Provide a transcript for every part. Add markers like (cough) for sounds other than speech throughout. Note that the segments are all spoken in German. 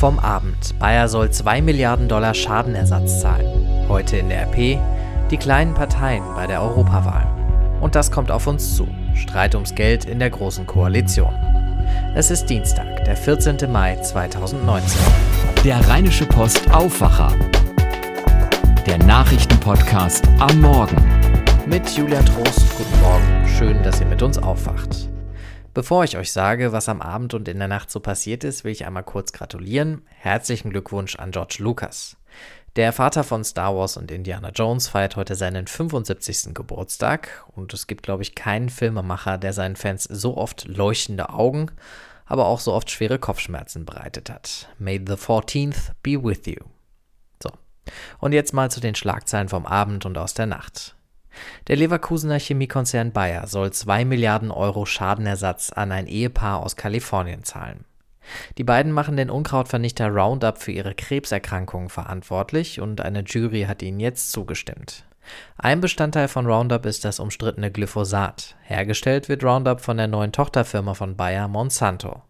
Vom Abend. Bayer soll 2 Milliarden Dollar Schadenersatz zahlen. Heute in der RP die kleinen Parteien bei der Europawahl. Und das kommt auf uns zu. Streit ums Geld in der Großen Koalition. Es ist Dienstag, der 14. Mai 2019. Der Rheinische Post Aufwacher. Der Nachrichtenpodcast am Morgen. Mit Julian Trost, guten Morgen. Schön, dass ihr mit uns aufwacht. Bevor ich euch sage, was am Abend und in der Nacht so passiert ist, will ich einmal kurz gratulieren. Herzlichen Glückwunsch an George Lucas. Der Vater von Star Wars und Indiana Jones feiert heute seinen 75. Geburtstag und es gibt, glaube ich, keinen Filmemacher, der seinen Fans so oft leuchtende Augen, aber auch so oft schwere Kopfschmerzen bereitet hat. May the 14th be with you. So. Und jetzt mal zu den Schlagzeilen vom Abend und aus der Nacht. Der Leverkusener Chemiekonzern Bayer soll 2 Milliarden Euro Schadenersatz an ein Ehepaar aus Kalifornien zahlen. Die beiden machen den Unkrautvernichter Roundup für ihre Krebserkrankungen verantwortlich und eine Jury hat ihnen jetzt zugestimmt. Ein Bestandteil von Roundup ist das umstrittene Glyphosat. Hergestellt wird Roundup von der neuen Tochterfirma von Bayer Monsanto.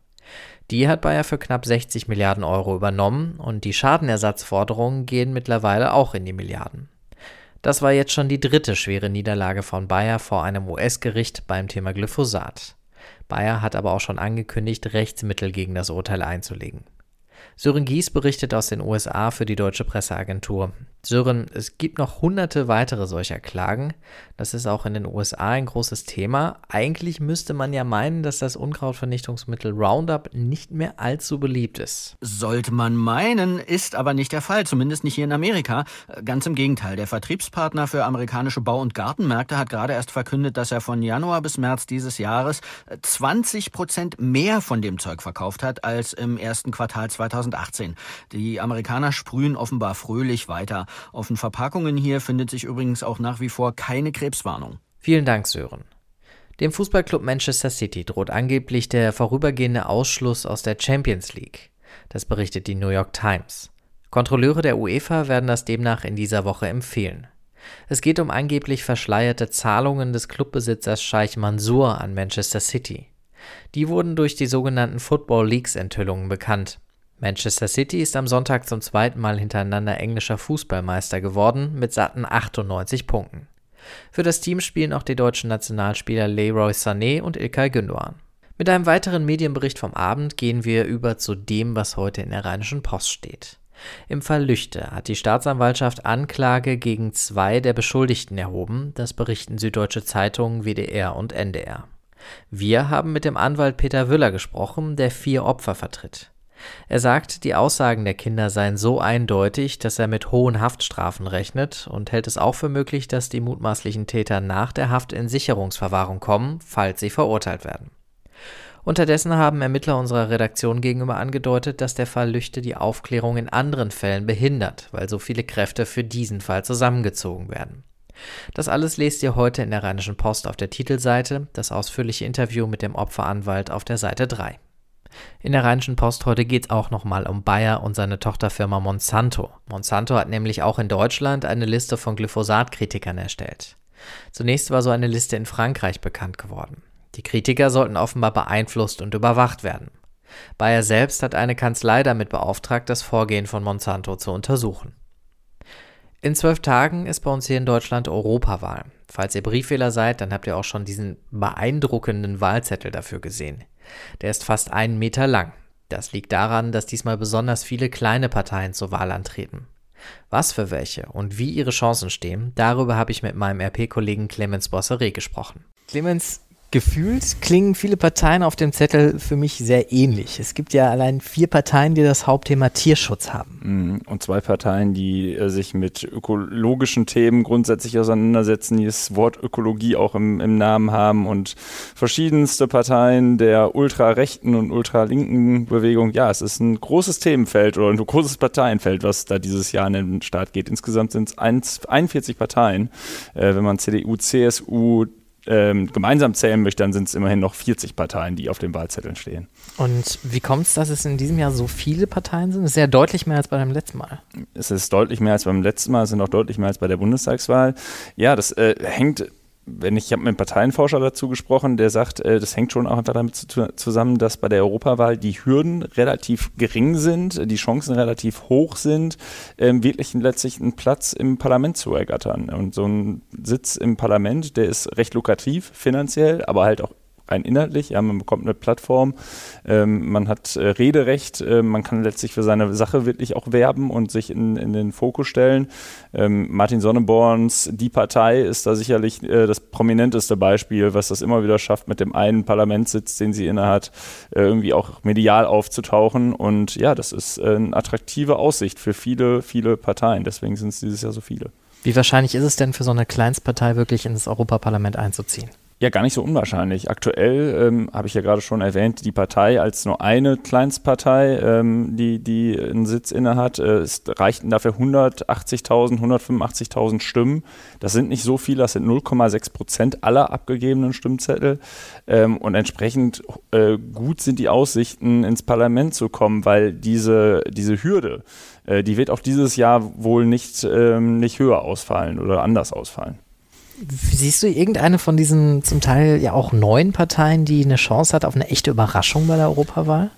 Die hat Bayer für knapp 60 Milliarden Euro übernommen und die Schadenersatzforderungen gehen mittlerweile auch in die Milliarden. Das war jetzt schon die dritte schwere Niederlage von Bayer vor einem US-Gericht beim Thema Glyphosat. Bayer hat aber auch schon angekündigt, Rechtsmittel gegen das Urteil einzulegen. Sören Gies berichtet aus den USA für die deutsche Presseagentur. Sören, es gibt noch hunderte weitere solcher Klagen. Das ist auch in den USA ein großes Thema. Eigentlich müsste man ja meinen, dass das Unkrautvernichtungsmittel Roundup nicht mehr allzu beliebt ist. Sollte man meinen, ist aber nicht der Fall, zumindest nicht hier in Amerika. Ganz im Gegenteil, der Vertriebspartner für amerikanische Bau- und Gartenmärkte hat gerade erst verkündet, dass er von Januar bis März dieses Jahres 20 Prozent mehr von dem Zeug verkauft hat als im ersten Quartal 2018. Die Amerikaner sprühen offenbar fröhlich weiter. Auf den Verpackungen hier findet sich übrigens auch nach wie vor keine Krebswarnung. Vielen Dank, Sören. Dem Fußballclub Manchester City droht angeblich der vorübergehende Ausschluss aus der Champions League. Das berichtet die New York Times. Kontrolleure der UEFA werden das demnach in dieser Woche empfehlen. Es geht um angeblich verschleierte Zahlungen des Clubbesitzers Scheich Mansour an Manchester City. Die wurden durch die sogenannten Football Leagues Enthüllungen bekannt. Manchester City ist am Sonntag zum zweiten Mal hintereinander englischer Fußballmeister geworden mit satten 98 Punkten. Für das Team spielen auch die deutschen Nationalspieler Leroy Sané und Ilkay Gündoğan. Mit einem weiteren Medienbericht vom Abend gehen wir über zu dem, was heute in der Rheinischen Post steht. Im Fall Lüchte hat die Staatsanwaltschaft Anklage gegen zwei der Beschuldigten erhoben, das berichten Süddeutsche Zeitungen, WDR und NDR. Wir haben mit dem Anwalt Peter Wüller gesprochen, der vier Opfer vertritt. Er sagt, die Aussagen der Kinder seien so eindeutig, dass er mit hohen Haftstrafen rechnet und hält es auch für möglich, dass die mutmaßlichen Täter nach der Haft in Sicherungsverwahrung kommen, falls sie verurteilt werden. Unterdessen haben Ermittler unserer Redaktion gegenüber angedeutet, dass der Fall Lüchte die Aufklärung in anderen Fällen behindert, weil so viele Kräfte für diesen Fall zusammengezogen werden. Das alles lest ihr heute in der Rheinischen Post auf der Titelseite, das ausführliche Interview mit dem Opferanwalt auf der Seite 3. In der Rheinischen Post heute geht es auch nochmal um Bayer und seine Tochterfirma Monsanto. Monsanto hat nämlich auch in Deutschland eine Liste von Glyphosat-Kritikern erstellt. Zunächst war so eine Liste in Frankreich bekannt geworden. Die Kritiker sollten offenbar beeinflusst und überwacht werden. Bayer selbst hat eine Kanzlei damit beauftragt, das Vorgehen von Monsanto zu untersuchen. In zwölf Tagen ist bei uns hier in Deutschland Europawahl. Falls ihr Briefwähler seid, dann habt ihr auch schon diesen beeindruckenden Wahlzettel dafür gesehen. Der ist fast einen Meter lang. Das liegt daran, dass diesmal besonders viele kleine Parteien zur Wahl antreten. Was für welche und wie ihre Chancen stehen, darüber habe ich mit meinem RP-Kollegen Clemens Bosseret gesprochen. Clemens, Gefühlt klingen viele Parteien auf dem Zettel für mich sehr ähnlich. Es gibt ja allein vier Parteien, die das Hauptthema Tierschutz haben. Mhm. Und zwei Parteien, die äh, sich mit ökologischen Themen grundsätzlich auseinandersetzen, die das Wort Ökologie auch im, im Namen haben und verschiedenste Parteien der ultrarechten und ultralinken Bewegung. Ja, es ist ein großes Themenfeld oder ein großes Parteienfeld, was da dieses Jahr in den Start geht. Insgesamt sind es 41 Parteien. Äh, wenn man CDU, CSU, ähm, gemeinsam zählen möchte, dann sind es immerhin noch 40 Parteien, die auf den Wahlzetteln stehen. Und wie kommt es, dass es in diesem Jahr so viele Parteien sind? Das ist ja deutlich mehr als beim letzten Mal. Es ist deutlich mehr als beim letzten Mal, es sind auch deutlich mehr als bei der Bundestagswahl. Ja, das äh, hängt wenn ich, ich habe mit einem Parteienforscher dazu gesprochen, der sagt, äh, das hängt schon auch einfach damit zu, zusammen, dass bei der Europawahl die Hürden relativ gering sind, die Chancen relativ hoch sind, ähm, wirklich letztlich einen Platz im Parlament zu ergattern. Und so ein Sitz im Parlament, der ist recht lukrativ finanziell, aber halt auch rein inhaltlich. Ja, man bekommt eine Plattform, ähm, man hat äh, Rederecht, äh, man kann letztlich für seine Sache wirklich auch werben und sich in, in den Fokus stellen. Ähm, Martin Sonneborns Die Partei ist da sicherlich äh, das prominenteste Beispiel, was das immer wieder schafft, mit dem einen Parlamentssitz, den sie innehat, äh, irgendwie auch medial aufzutauchen. Und ja, das ist äh, eine attraktive Aussicht für viele, viele Parteien. Deswegen sind es dieses Jahr so viele. Wie wahrscheinlich ist es denn für so eine Kleinstpartei wirklich ins Europaparlament einzuziehen? Ja, gar nicht so unwahrscheinlich. Aktuell ähm, habe ich ja gerade schon erwähnt, die Partei als nur eine Kleinstpartei, ähm, die, die einen Sitz innehat, äh, es reichten dafür 180.000, 185.000 Stimmen. Das sind nicht so viele, das sind 0,6 Prozent aller abgegebenen Stimmzettel. Ähm, und entsprechend äh, gut sind die Aussichten, ins Parlament zu kommen, weil diese, diese Hürde, äh, die wird auch dieses Jahr wohl nicht, ähm, nicht höher ausfallen oder anders ausfallen. Siehst du irgendeine von diesen zum Teil ja auch neuen Parteien, die eine Chance hat auf eine echte Überraschung bei der Europawahl?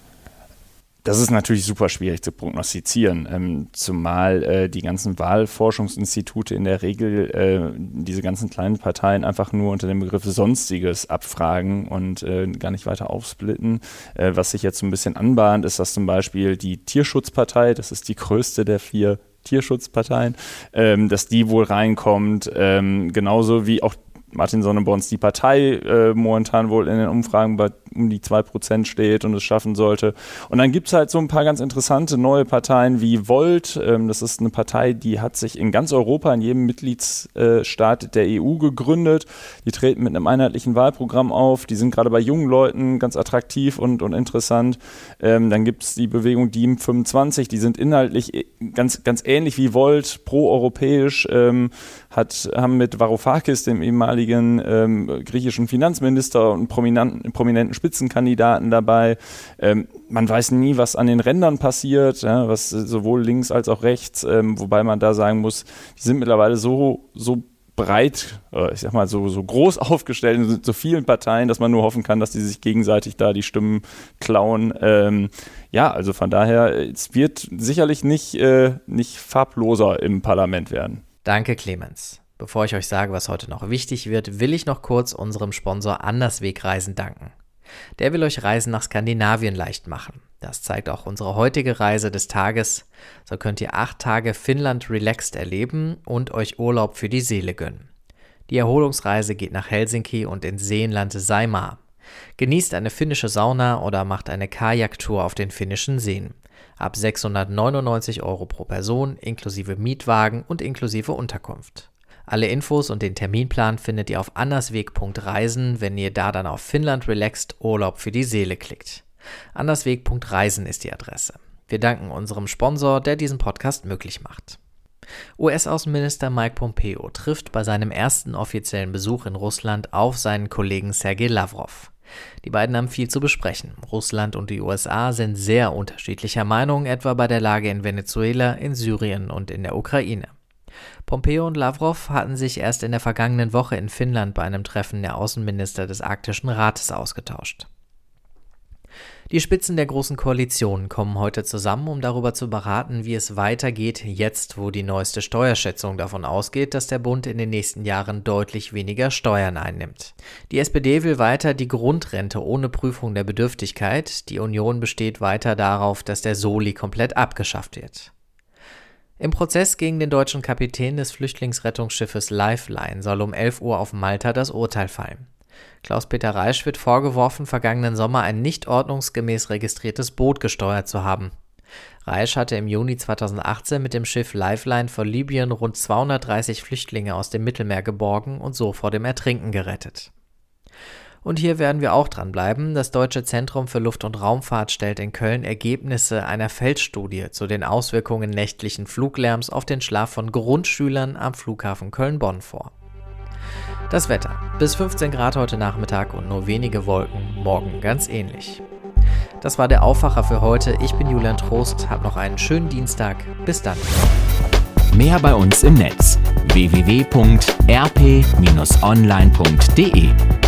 Das ist natürlich super schwierig zu prognostizieren, ähm, zumal äh, die ganzen Wahlforschungsinstitute in der Regel äh, diese ganzen kleinen Parteien einfach nur unter dem Begriff Sonstiges abfragen und äh, gar nicht weiter aufsplitten. Äh, was sich jetzt so ein bisschen anbahnt, ist, dass zum Beispiel die Tierschutzpartei, das ist die größte der vier Tierschutzparteien, ähm, dass die wohl reinkommt, ähm, genauso wie auch Martin Sonneborns die Partei äh, momentan wohl in den Umfragen bei um die 2% steht und es schaffen sollte. Und dann gibt es halt so ein paar ganz interessante neue Parteien wie Volt. Ähm, das ist eine Partei, die hat sich in ganz Europa, in jedem Mitgliedsstaat der EU gegründet. Die treten mit einem einheitlichen Wahlprogramm auf. Die sind gerade bei jungen Leuten ganz attraktiv und, und interessant. Ähm, dann gibt es die Bewegung DIEM 25, die sind inhaltlich äh, ganz, ganz ähnlich wie Volt, pro-europäisch, ähm, hat, haben mit Varoufakis, dem ehemaligen ähm, griechischen Finanzminister und prominenten, prominenten Spitzenkandidaten dabei. Ähm, man weiß nie, was an den Rändern passiert, ja, was sowohl links als auch rechts, ähm, wobei man da sagen muss, die sind mittlerweile so, so breit, ich sag mal so, so groß (laughs) aufgestellt in so vielen Parteien, dass man nur hoffen kann, dass die sich gegenseitig da die Stimmen klauen. Ähm, ja, also von daher, es wird sicherlich nicht, äh, nicht farbloser im Parlament werden. Danke, Clemens. Bevor ich euch sage, was heute noch wichtig wird, will ich noch kurz unserem Sponsor Anderswegreisen danken. Der will euch Reisen nach Skandinavien leicht machen. Das zeigt auch unsere heutige Reise des Tages. So könnt ihr acht Tage Finnland relaxed erleben und euch Urlaub für die Seele gönnen. Die Erholungsreise geht nach Helsinki und ins Seenland Saimaa. Genießt eine finnische Sauna oder macht eine Kajaktour auf den finnischen Seen. Ab 699 Euro pro Person, inklusive Mietwagen und inklusive Unterkunft. Alle Infos und den Terminplan findet ihr auf andersweg.reisen, wenn ihr da dann auf Finnland Relaxed Urlaub für die Seele klickt. Andersweg.reisen ist die Adresse. Wir danken unserem Sponsor, der diesen Podcast möglich macht. US-Außenminister Mike Pompeo trifft bei seinem ersten offiziellen Besuch in Russland auf seinen Kollegen Sergei Lavrov. Die beiden haben viel zu besprechen. Russland und die USA sind sehr unterschiedlicher Meinung, etwa bei der Lage in Venezuela, in Syrien und in der Ukraine. Pompeo und Lavrov hatten sich erst in der vergangenen Woche in Finnland bei einem Treffen der Außenminister des Arktischen Rates ausgetauscht. Die Spitzen der Großen Koalition kommen heute zusammen, um darüber zu beraten, wie es weitergeht, jetzt wo die neueste Steuerschätzung davon ausgeht, dass der Bund in den nächsten Jahren deutlich weniger Steuern einnimmt. Die SPD will weiter die Grundrente ohne Prüfung der Bedürftigkeit, die Union besteht weiter darauf, dass der Soli komplett abgeschafft wird. Im Prozess gegen den deutschen Kapitän des Flüchtlingsrettungsschiffes Lifeline soll um 11 Uhr auf Malta das Urteil fallen. Klaus-Peter Reisch wird vorgeworfen, vergangenen Sommer ein nicht ordnungsgemäß registriertes Boot gesteuert zu haben. Reisch hatte im Juni 2018 mit dem Schiff Lifeline vor Libyen rund 230 Flüchtlinge aus dem Mittelmeer geborgen und so vor dem Ertrinken gerettet. Und hier werden wir auch dranbleiben. Das Deutsche Zentrum für Luft- und Raumfahrt stellt in Köln Ergebnisse einer Feldstudie zu den Auswirkungen nächtlichen Fluglärms auf den Schlaf von Grundschülern am Flughafen Köln-Bonn vor. Das Wetter. Bis 15 Grad heute Nachmittag und nur wenige Wolken, morgen ganz ähnlich. Das war der Aufwacher für heute. Ich bin Julian Trost, hab noch einen schönen Dienstag. Bis dann. Mehr bei uns im Netz www.rp-online.de